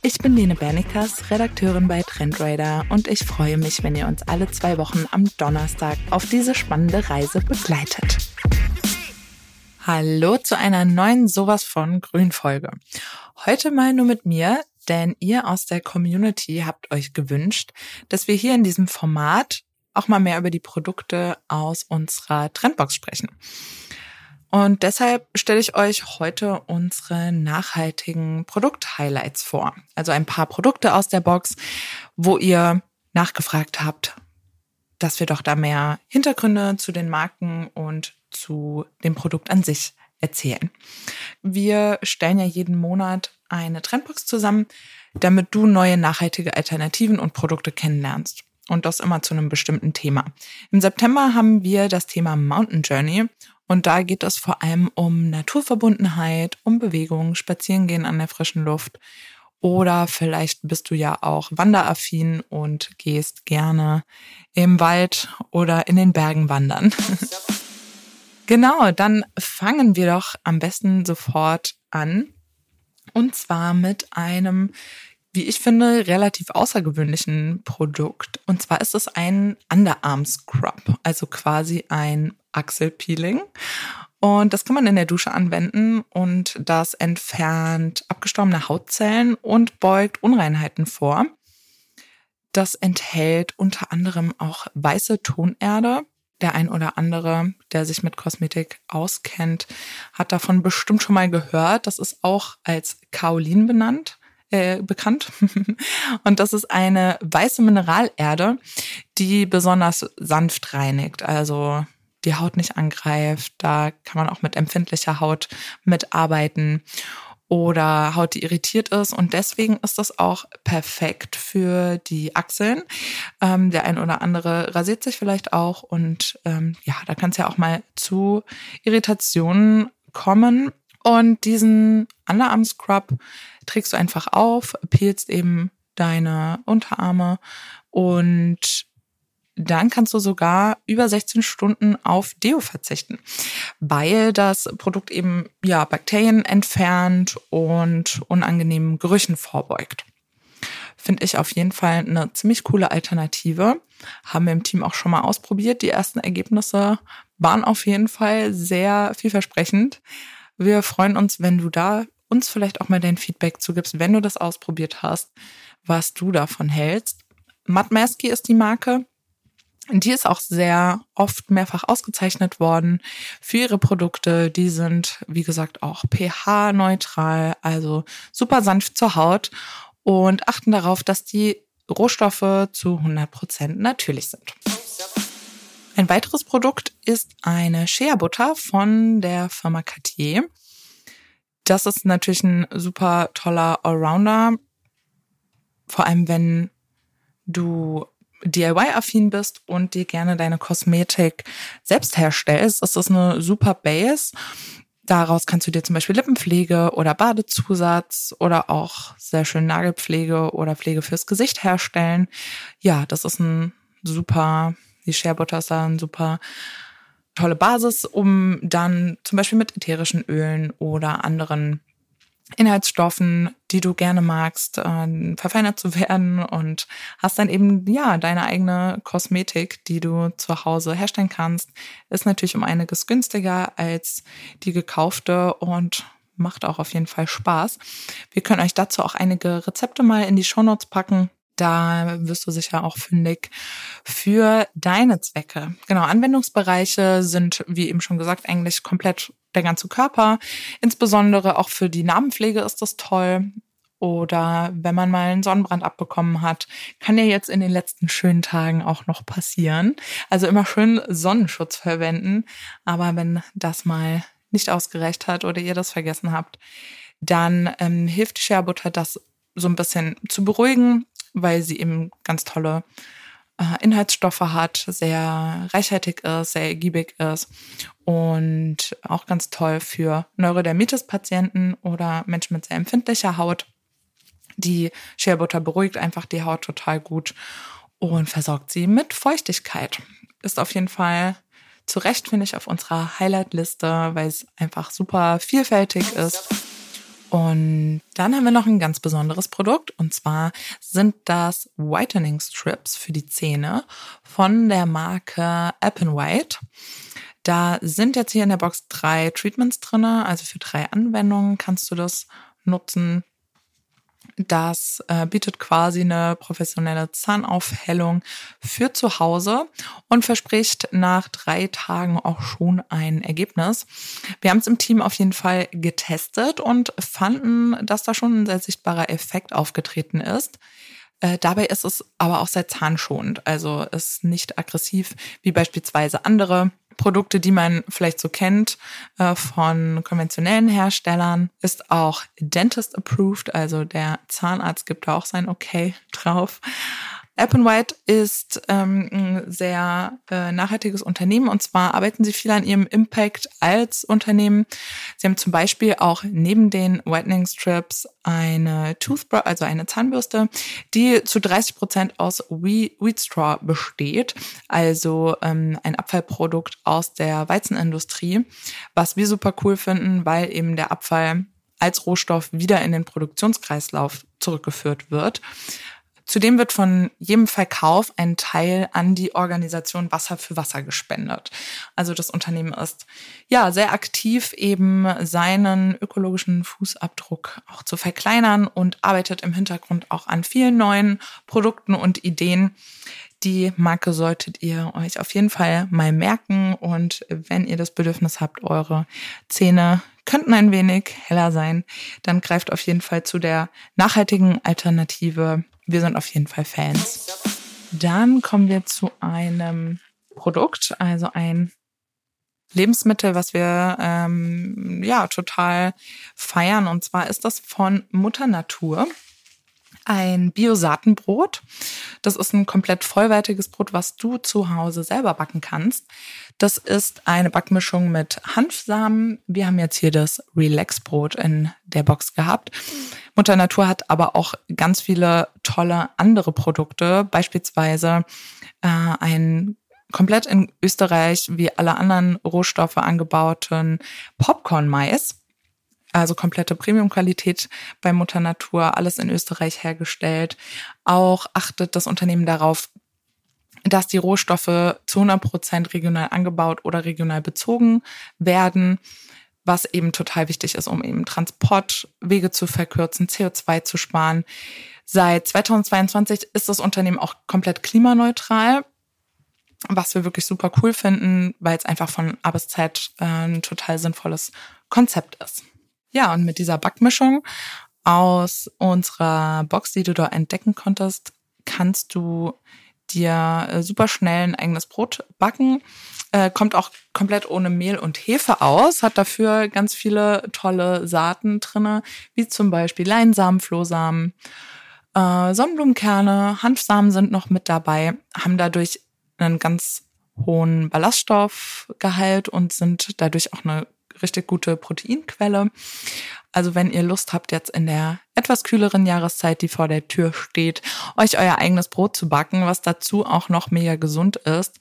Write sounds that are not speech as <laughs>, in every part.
Ich bin Lene Bernikas, Redakteurin bei Trendradar und ich freue mich, wenn ihr uns alle zwei Wochen am Donnerstag auf diese spannende Reise begleitet. Hallo zu einer neuen Sowas von Grün Folge. Heute mal nur mit mir, denn ihr aus der Community habt euch gewünscht, dass wir hier in diesem Format auch mal mehr über die Produkte aus unserer Trendbox sprechen. Und deshalb stelle ich euch heute unsere nachhaltigen Produkt-Highlights vor. Also ein paar Produkte aus der Box, wo ihr nachgefragt habt, dass wir doch da mehr Hintergründe zu den Marken und zu dem Produkt an sich erzählen. Wir stellen ja jeden Monat eine Trendbox zusammen, damit du neue nachhaltige Alternativen und Produkte kennenlernst. Und das immer zu einem bestimmten Thema. Im September haben wir das Thema Mountain Journey und da geht es vor allem um Naturverbundenheit, um Bewegung, Spazierengehen an der frischen Luft. Oder vielleicht bist du ja auch wanderaffin und gehst gerne im Wald oder in den Bergen wandern. <laughs> genau, dann fangen wir doch am besten sofort an. Und zwar mit einem, wie ich finde, relativ außergewöhnlichen Produkt. Und zwar ist es ein Underarm Scrub, also quasi ein Achselpeeling. Und das kann man in der Dusche anwenden und das entfernt abgestorbene Hautzellen und beugt Unreinheiten vor. Das enthält unter anderem auch weiße Tonerde. Der ein oder andere, der sich mit Kosmetik auskennt, hat davon bestimmt schon mal gehört. Das ist auch als Kaolin benannt. Äh, bekannt. <laughs> und das ist eine weiße Mineralerde, die besonders sanft reinigt. Also die Haut nicht angreift. Da kann man auch mit empfindlicher Haut mitarbeiten oder Haut, die irritiert ist. Und deswegen ist das auch perfekt für die Achseln. Ähm, der ein oder andere rasiert sich vielleicht auch. Und ähm, ja, da kann es ja auch mal zu Irritationen kommen. Und diesen Underarm Scrub trägst du einfach auf, peelst eben deine Unterarme und dann kannst du sogar über 16 Stunden auf Deo verzichten, weil das Produkt eben ja Bakterien entfernt und unangenehmen Gerüchen vorbeugt. Finde ich auf jeden Fall eine ziemlich coole Alternative. Haben wir im Team auch schon mal ausprobiert. Die ersten Ergebnisse waren auf jeden Fall sehr vielversprechend. Wir freuen uns, wenn du da uns vielleicht auch mal dein Feedback zugibst, wenn du das ausprobiert hast, was du davon hältst. Matt Maskey ist die Marke. Die ist auch sehr oft mehrfach ausgezeichnet worden für ihre Produkte. Die sind, wie gesagt, auch pH-neutral, also super sanft zur Haut und achten darauf, dass die Rohstoffe zu 100 Prozent natürlich sind. Ein weiteres Produkt ist eine Shea-Butter von der Firma Cartier. Das ist natürlich ein super toller Allrounder, vor allem wenn du DIY-affin bist und dir gerne deine Kosmetik selbst herstellst, ist das eine super Base. Daraus kannst du dir zum Beispiel Lippenpflege oder Badezusatz oder auch sehr schön Nagelpflege oder Pflege fürs Gesicht herstellen. Ja, das ist ein super, die Share Butter ist da ein super tolle Basis, um dann zum Beispiel mit ätherischen Ölen oder anderen Inhaltsstoffen, die du gerne magst, äh, verfeinert zu werden und hast dann eben ja deine eigene Kosmetik, die du zu Hause herstellen kannst. Ist natürlich um einiges günstiger als die gekaufte und macht auch auf jeden Fall Spaß. Wir können euch dazu auch einige Rezepte mal in die Shownotes packen. Da wirst du sicher auch fündig für deine Zwecke. Genau, Anwendungsbereiche sind, wie eben schon gesagt, eigentlich komplett der ganze Körper. Insbesondere auch für die Namenpflege ist das toll. Oder wenn man mal einen Sonnenbrand abbekommen hat, kann ja jetzt in den letzten schönen Tagen auch noch passieren. Also immer schön Sonnenschutz verwenden. Aber wenn das mal nicht ausgereicht hat oder ihr das vergessen habt, dann ähm, hilft die Shea Butter, das so ein bisschen zu beruhigen, weil sie eben ganz tolle Inhaltsstoffe hat, sehr reichhaltig ist, sehr ergiebig ist und auch ganz toll für Neurodermitis-Patienten oder Menschen mit sehr empfindlicher Haut. Die Shea Butter beruhigt einfach die Haut total gut und versorgt sie mit Feuchtigkeit. Ist auf jeden Fall zu Recht, finde ich, auf unserer Highlight-Liste, weil es einfach super vielfältig ist. Und dann haben wir noch ein ganz besonderes Produkt und zwar sind das Whitening Strips für die Zähne von der Marke White. Da sind jetzt hier in der Box drei Treatments drinne, also für drei Anwendungen kannst du das nutzen. Das äh, bietet quasi eine professionelle Zahnaufhellung für zu Hause und verspricht nach drei Tagen auch schon ein Ergebnis. Wir haben es im Team auf jeden Fall getestet und fanden, dass da schon ein sehr sichtbarer Effekt aufgetreten ist. Äh, dabei ist es aber auch sehr zahnschonend, also ist nicht aggressiv wie beispielsweise andere Produkte, die man vielleicht so kennt äh, von konventionellen Herstellern, ist auch Dentist approved, also der Zahnarzt gibt da auch sein Okay drauf. White ist ähm, ein sehr äh, nachhaltiges Unternehmen und zwar arbeiten sie viel an ihrem Impact als Unternehmen. Sie haben zum Beispiel auch neben den Whitening Strips eine Toothbrush, also eine Zahnbürste, die zu 30 Prozent aus Wheat Straw besteht, also ähm, ein Abfallprodukt aus der Weizenindustrie, was wir super cool finden, weil eben der Abfall als Rohstoff wieder in den Produktionskreislauf zurückgeführt wird. Zudem wird von jedem Verkauf ein Teil an die Organisation Wasser für Wasser gespendet. Also das Unternehmen ist ja sehr aktiv, eben seinen ökologischen Fußabdruck auch zu verkleinern und arbeitet im Hintergrund auch an vielen neuen Produkten und Ideen. Die Marke solltet ihr euch auf jeden Fall mal merken und wenn ihr das Bedürfnis habt, eure Zähne könnten ein wenig heller sein, dann greift auf jeden Fall zu der nachhaltigen Alternative wir sind auf jeden Fall Fans. Dann kommen wir zu einem Produkt, also ein Lebensmittel, was wir ähm, ja total feiern. Und zwar ist das von Mutter Natur ein Biosaatenbrot. Das ist ein komplett vollwertiges Brot, was du zu Hause selber backen kannst. Das ist eine Backmischung mit Hanfsamen. Wir haben jetzt hier das Relax-Brot in der Box gehabt. Mutter Natur hat aber auch ganz viele tolle andere Produkte, beispielsweise äh, ein komplett in Österreich wie alle anderen Rohstoffe angebauten Popcorn-Mais also komplette Premium-Qualität bei Mutter Natur, alles in Österreich hergestellt. Auch achtet das Unternehmen darauf, dass die Rohstoffe zu 100 Prozent regional angebaut oder regional bezogen werden, was eben total wichtig ist, um eben Transportwege zu verkürzen, CO2 zu sparen. Seit 2022 ist das Unternehmen auch komplett klimaneutral, was wir wirklich super cool finden, weil es einfach von A bis Z äh, ein total sinnvolles Konzept ist. Ja, und mit dieser Backmischung aus unserer Box, die du da entdecken konntest, kannst du dir äh, super schnell ein eigenes Brot backen. Äh, kommt auch komplett ohne Mehl und Hefe aus, hat dafür ganz viele tolle Saaten drinne, wie zum Beispiel Leinsamen, Flohsamen, äh, Sonnenblumenkerne, Hanfsamen sind noch mit dabei, haben dadurch einen ganz hohen Ballaststoffgehalt und sind dadurch auch eine richtig gute Proteinquelle. Also wenn ihr Lust habt, jetzt in der etwas kühleren Jahreszeit, die vor der Tür steht, euch euer eigenes Brot zu backen, was dazu auch noch mega gesund ist,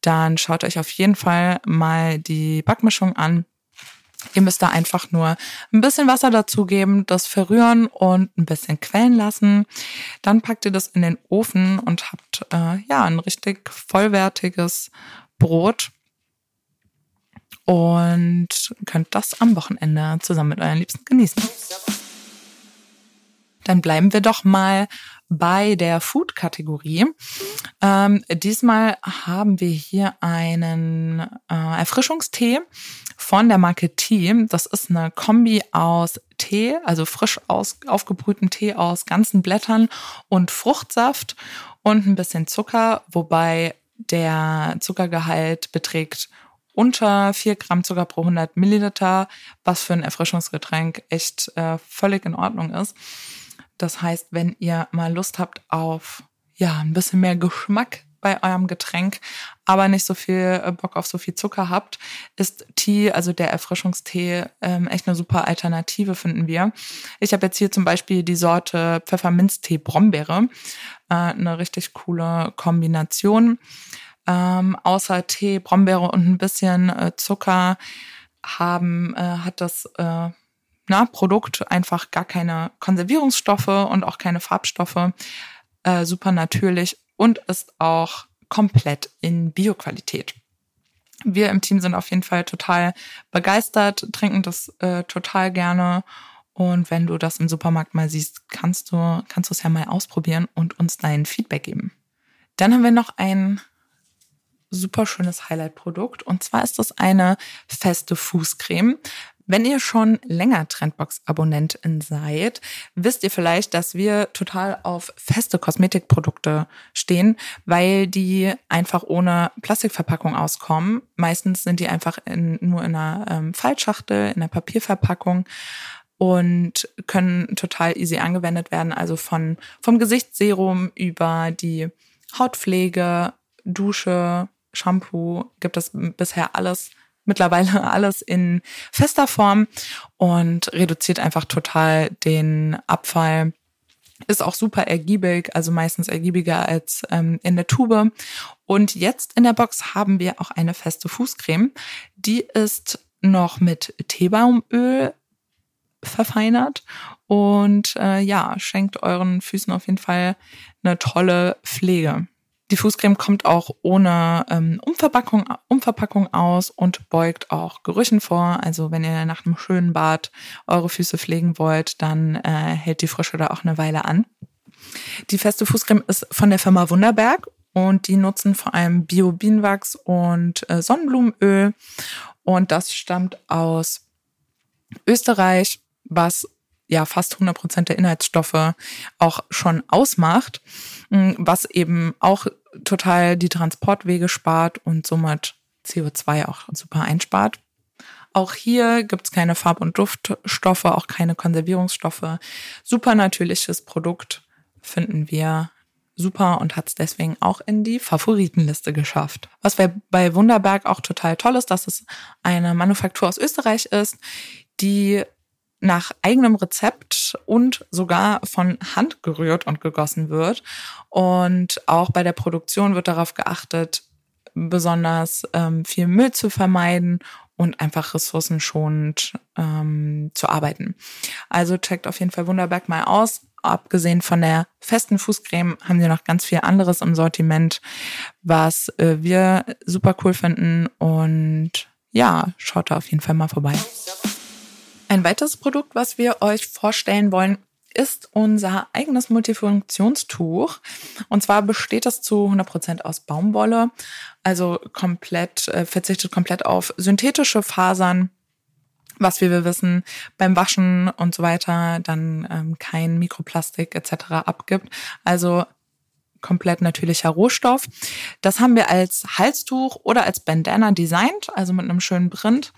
dann schaut euch auf jeden Fall mal die Backmischung an. Ihr müsst da einfach nur ein bisschen Wasser dazugeben, das verrühren und ein bisschen quellen lassen. Dann packt ihr das in den Ofen und habt äh, ja ein richtig vollwertiges Brot und könnt das am Wochenende zusammen mit euren Liebsten genießen. Dann bleiben wir doch mal bei der Food-Kategorie. Ähm, diesmal haben wir hier einen äh, Erfrischungstee von der Marke Tee. Das ist eine Kombi aus Tee, also frisch aus, aufgebrühten Tee aus ganzen Blättern und Fruchtsaft und ein bisschen Zucker, wobei der Zuckergehalt beträgt unter 4 Gramm Zucker pro 100 Milliliter, was für ein Erfrischungsgetränk echt äh, völlig in Ordnung ist. Das heißt, wenn ihr mal Lust habt auf ja ein bisschen mehr Geschmack bei eurem Getränk, aber nicht so viel äh, Bock auf so viel Zucker habt, ist Tee, also der Erfrischungstee, ähm, echt eine super Alternative, finden wir. Ich habe jetzt hier zum Beispiel die Sorte Pfefferminztee Brombeere. Äh, eine richtig coole Kombination. Ähm, außer Tee, Brombeere und ein bisschen äh, Zucker haben, äh, hat das äh, na, Produkt einfach gar keine Konservierungsstoffe und auch keine Farbstoffe. Äh, super natürlich und ist auch komplett in Bioqualität. Wir im Team sind auf jeden Fall total begeistert, trinken das äh, total gerne. Und wenn du das im Supermarkt mal siehst, kannst du, kannst du es ja mal ausprobieren und uns dein Feedback geben. Dann haben wir noch ein super schönes Highlight-Produkt. Und zwar ist das eine feste Fußcreme. Wenn ihr schon länger Trendbox-Abonnentin seid, wisst ihr vielleicht, dass wir total auf feste Kosmetikprodukte stehen, weil die einfach ohne Plastikverpackung auskommen. Meistens sind die einfach in, nur in einer ähm, Fallschachtel, in einer Papierverpackung und können total easy angewendet werden. Also von, vom Gesichtsserum über die Hautpflege, Dusche, Shampoo gibt es bisher alles mittlerweile <laughs> alles in fester Form und reduziert einfach total den Abfall. Ist auch super ergiebig, also meistens ergiebiger als ähm, in der Tube. Und jetzt in der Box haben wir auch eine feste Fußcreme. Die ist noch mit Teebaumöl verfeinert und äh, ja, schenkt euren Füßen auf jeden Fall eine tolle Pflege. Die Fußcreme kommt auch ohne ähm, Umverpackung, Umverpackung aus und beugt auch Gerüchen vor. Also wenn ihr nach einem schönen Bad eure Füße pflegen wollt, dann äh, hält die Frische da auch eine Weile an. Die feste Fußcreme ist von der Firma Wunderberg und die nutzen vor allem Bio-Bienenwachs und äh, Sonnenblumenöl. Und das stammt aus Österreich, was ja fast 100 Prozent der Inhaltsstoffe auch schon ausmacht, mm, was eben auch total die Transportwege spart und somit CO2 auch super einspart. Auch hier gibt's keine Farb- und Duftstoffe, auch keine Konservierungsstoffe. Super natürliches Produkt finden wir super und hat es deswegen auch in die Favoritenliste geschafft. Was bei Wunderberg auch total toll ist, dass es eine Manufaktur aus Österreich ist, die nach eigenem Rezept und sogar von Hand gerührt und gegossen wird. Und auch bei der Produktion wird darauf geachtet, besonders ähm, viel Müll zu vermeiden und einfach ressourcenschonend ähm, zu arbeiten. Also checkt auf jeden Fall Wunderberg mal aus. Abgesehen von der festen Fußcreme haben sie noch ganz viel anderes im Sortiment, was äh, wir super cool finden. Und ja, schaut da auf jeden Fall mal vorbei. Ein weiteres Produkt, was wir euch vorstellen wollen, ist unser eigenes Multifunktionstuch. Und zwar besteht es zu 100 Prozent aus Baumwolle, also komplett, äh, verzichtet komplett auf synthetische Fasern, was wie wir wissen beim Waschen und so weiter dann ähm, kein Mikroplastik etc. abgibt. Also komplett natürlicher Rohstoff. Das haben wir als Halstuch oder als Bandana designt, also mit einem schönen Print.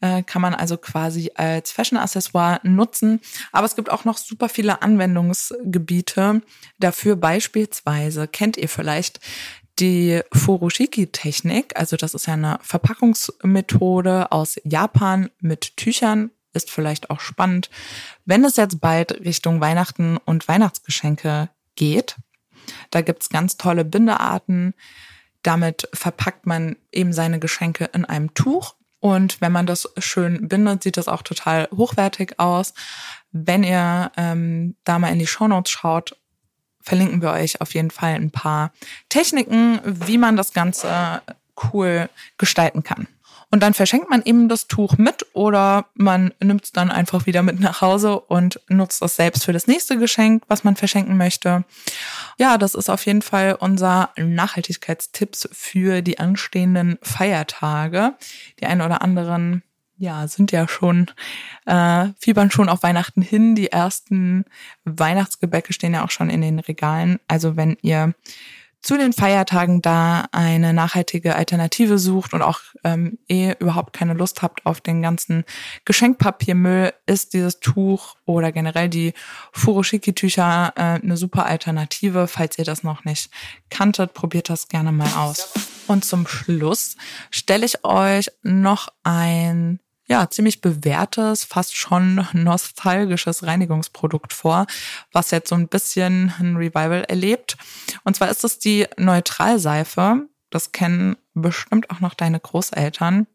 Äh, kann man also quasi als Fashion-Accessoire nutzen. Aber es gibt auch noch super viele Anwendungsgebiete dafür. Beispielsweise kennt ihr vielleicht die Furoshiki-Technik, also das ist ja eine Verpackungsmethode aus Japan mit Tüchern, ist vielleicht auch spannend, wenn es jetzt bald Richtung Weihnachten und Weihnachtsgeschenke geht. Da gibt's ganz tolle Bindearten. Damit verpackt man eben seine Geschenke in einem Tuch. Und wenn man das schön bindet, sieht das auch total hochwertig aus. Wenn ihr ähm, da mal in die Shownotes schaut, verlinken wir euch auf jeden Fall ein paar Techniken, wie man das Ganze cool gestalten kann. Und dann verschenkt man eben das Tuch mit oder man nimmt es dann einfach wieder mit nach Hause und nutzt es selbst für das nächste Geschenk, was man verschenken möchte. Ja, das ist auf jeden Fall unser Nachhaltigkeitstipps für die anstehenden Feiertage. Die ein oder anderen ja, sind ja schon, äh, fiebern schon auf Weihnachten hin. Die ersten Weihnachtsgebäcke stehen ja auch schon in den Regalen. Also wenn ihr zu den Feiertagen da eine nachhaltige Alternative sucht und auch ähm, eh überhaupt keine Lust habt auf den ganzen Geschenkpapiermüll, ist dieses Tuch oder generell die Furoshiki-Tücher äh, eine super Alternative. Falls ihr das noch nicht kanntet, probiert das gerne mal aus. Und zum Schluss stelle ich euch noch ein ja, ziemlich bewährtes, fast schon nostalgisches Reinigungsprodukt vor, was jetzt so ein bisschen ein Revival erlebt. Und zwar ist es die Neutralseife. Das kennen bestimmt auch noch deine Großeltern.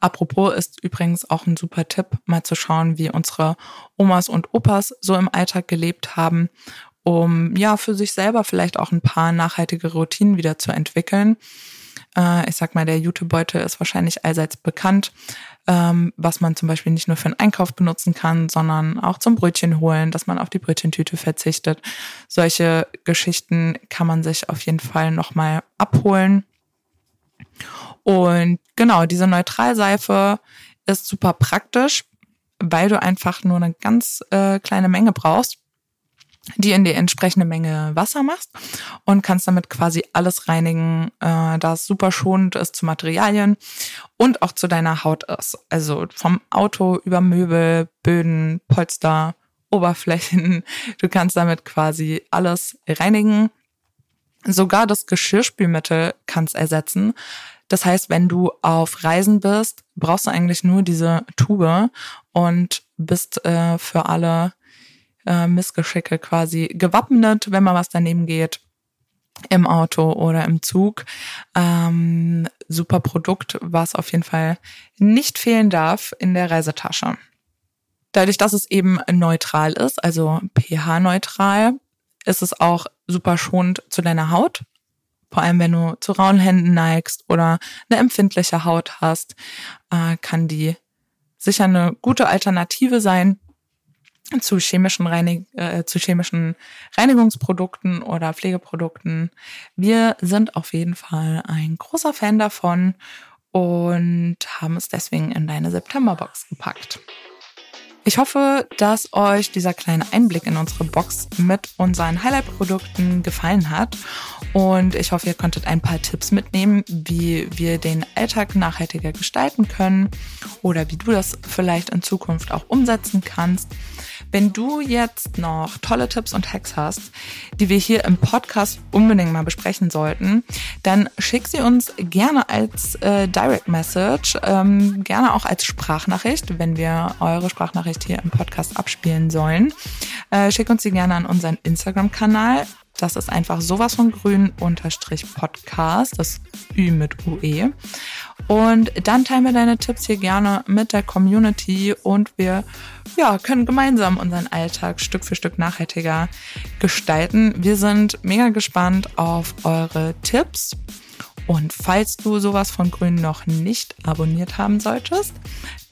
Apropos ist übrigens auch ein super Tipp, mal zu schauen, wie unsere Omas und Opas so im Alltag gelebt haben, um ja für sich selber vielleicht auch ein paar nachhaltige Routinen wieder zu entwickeln. Äh, ich sag mal, der Jutebeutel ist wahrscheinlich allseits bekannt, ähm, was man zum Beispiel nicht nur für einen Einkauf benutzen kann, sondern auch zum Brötchen holen, dass man auf die Brötchentüte verzichtet. Solche Geschichten kann man sich auf jeden Fall nochmal abholen. Und genau, diese Neutralseife ist super praktisch, weil du einfach nur eine ganz äh, kleine Menge brauchst die in die entsprechende Menge Wasser machst und kannst damit quasi alles reinigen, äh, das super schonend ist zu Materialien und auch zu deiner Haut ist. Also vom Auto über Möbel, Böden, Polster, Oberflächen. Du kannst damit quasi alles reinigen. Sogar das Geschirrspülmittel kannst ersetzen. Das heißt, wenn du auf Reisen bist, brauchst du eigentlich nur diese Tube und bist äh, für alle äh, Missgeschicke quasi gewappnet, wenn mal was daneben geht im Auto oder im Zug. Ähm, super Produkt, was auf jeden Fall nicht fehlen darf in der Reisetasche. Dadurch, dass es eben neutral ist, also pH-neutral, ist es auch super schonend zu deiner Haut. Vor allem, wenn du zu rauen Händen neigst oder eine empfindliche Haut hast, äh, kann die sicher eine gute Alternative sein zu chemischen, Reinig äh, zu chemischen Reinigungsprodukten oder Pflegeprodukten. Wir sind auf jeden Fall ein großer Fan davon und haben es deswegen in deine Septemberbox gepackt. Ich hoffe, dass euch dieser kleine Einblick in unsere Box mit unseren Highlight-Produkten gefallen hat. Und ich hoffe, ihr konntet ein paar Tipps mitnehmen, wie wir den Alltag nachhaltiger gestalten können oder wie du das vielleicht in Zukunft auch umsetzen kannst. Wenn du jetzt noch tolle Tipps und Hacks hast, die wir hier im Podcast unbedingt mal besprechen sollten, dann schick sie uns gerne als äh, Direct Message, ähm, gerne auch als Sprachnachricht, wenn wir eure Sprachnachricht hier im Podcast abspielen sollen. Äh, schick uns sie gerne an unseren Instagram-Kanal das ist einfach sowas von grün unterstrich Podcast, das Ü mit UE. Und dann teilen wir deine Tipps hier gerne mit der Community und wir ja, können gemeinsam unseren Alltag Stück für Stück nachhaltiger gestalten. Wir sind mega gespannt auf eure Tipps. Und falls du sowas von Grün noch nicht abonniert haben solltest,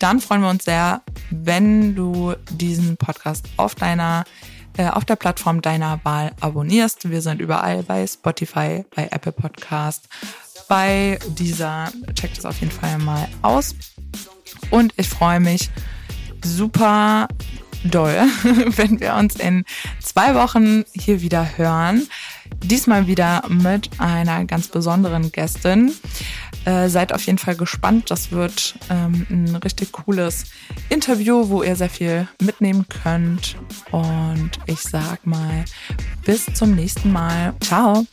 dann freuen wir uns sehr, wenn du diesen Podcast auf deiner äh, auf der Plattform deiner Wahl abonnierst. Wir sind überall bei Spotify, bei Apple Podcast, bei dieser. Check das auf jeden Fall mal aus. Und ich freue mich super doll, <laughs> wenn wir uns in zwei Wochen hier wieder hören. Diesmal wieder mit einer ganz besonderen Gästin. Äh, seid auf jeden Fall gespannt. Das wird ähm, ein richtig cooles Interview, wo ihr sehr viel mitnehmen könnt. Und ich sag mal, bis zum nächsten Mal. Ciao.